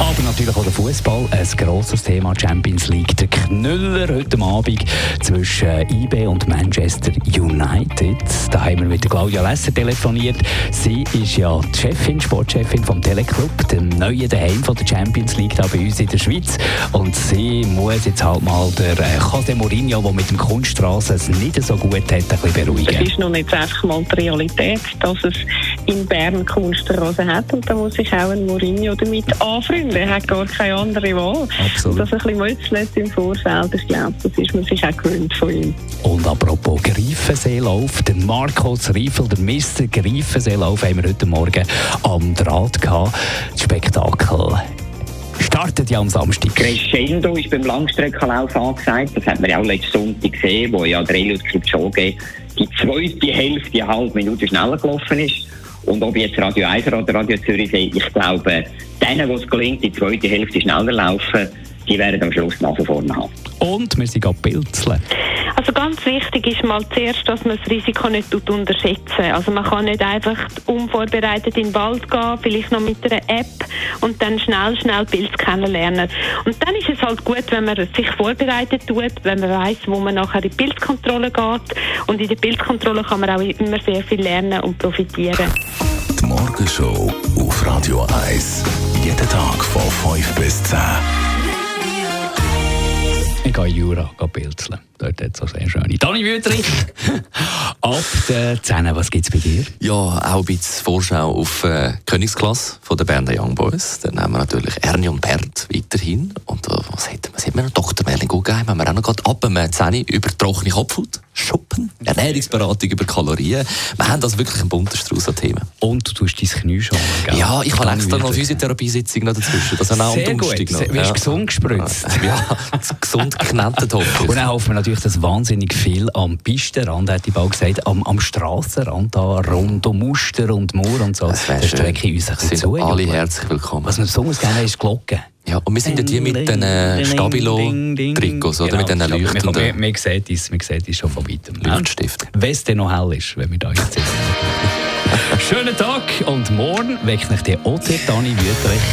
Aber natürlich auch der Fußball, ein grosses Thema Champions League. Der Knüller heute Abend zwischen IB und Manchester United. Da haben wir mit Claudia Lesser telefoniert. Sie ist ja die Chefin, Sportchefin vom Teleclub, dem neuen Daheim von der Champions League da bei uns in der Schweiz. Und sie muss jetzt halt mal der äh, José Mourinho, der mit dem Kunststraße es nicht so gut hat, ein bisschen beruhigen. Es ist noch nicht einfach mal die Realität, dass es in Bern Kunststraße hat und da muss sich auch ein Mourinho damit anfreunden. Er hat gar keine andere Wahl. Absolut. Und das ein bisschen Mützlet im Vorfeld, ich glaube, das ist man sich auch gewöhnt von ihm. Und apropos Greifenseelauf, der Markus Riefel, der Mr. Greifenseelauf, haben wir heute Morgen am Draht gehabt. Das Spektakel startet ja am Samstag. Crescendo ist beim Langstreckenlauf angesagt. Das hat man ja auch letzten Sonntag gesehen, wo ja der Eliud Kipchoge die zweite Hälfte, eine halbe Minute schneller gelaufen ist. Und ob jetzt Radio 1 oder Radio Zürich ich glaube, denen, wo es gelingt, die zweite Hälfte schneller laufen, die werden am Schluss nach vorne haben. Und wir sind gerade pilzeln. Ganz wichtig ist mal zuerst, dass man das Risiko nicht tut unterschätzen. Also man kann nicht einfach unvorbereitet in den Wald gehen, vielleicht noch mit einer App und dann schnell, schnell Pilze kennenlernen. Und dann ist es halt gut, wenn man sich vorbereitet tut, wenn man weiß, wo man nachher in die Pilzkontrolle geht. Und in der Pilzkontrolle kann man auch immer sehr viel lernen und profitieren. Die Morgenshow auf Radio 1. Jeden Tag von 5 bis 10. Ich gehe in Jura gehe pilzeln. Dort hat es so sehr schöne. Dani Wüterich, ab der 10. Was gibt es bei dir? Ja, auch ein bisschen Vorschau auf äh, Königsklasse von der Berner Young Boys. Dann haben wir natürlich Ernie und Bert weiterhin. Und äh, was hätten was hätten wir noch? Dr. Merlin Guggenheim haben wir auch noch gerade ab dem 10 über trockene Kopfhaut, Schuppen, Ernährungsberatung über Kalorien. Wir haben also wirklich einen bunten Strauß an Themen. Und du tust dein Knie schon. Gell? Ja, ich habe extra noch. Physiotherapiesitzung noch dazwischen. Das haben wir auch am Sehr gut. Noch. Sehr- Wirst gesund gespritzt. Ja, gesund geknetet hoffe Und dann hoffen wir natürlich, dass wahnsinnig viel am Pistenrand, hätte ich bald gesagt, am, am Strassenrand da, rund um Muster und Moor und so. Das da strecke ich uns ein bisschen Sind zu. alle Jubel. herzlich willkommen. Was wir besonders gerne ist die Glocke. Ja, und wir sind ja die mit den äh, Stabilo-Trikots, oder? Genau, Mit den man, leuchtenden man, sieht uns, man sieht uns schon von weitem. Leuchtstiften. Wenn es dann noch hell ist, wenn wir da jetzt sind. Schönen Tag und morgen weckt euch der OT Dani Wüterich.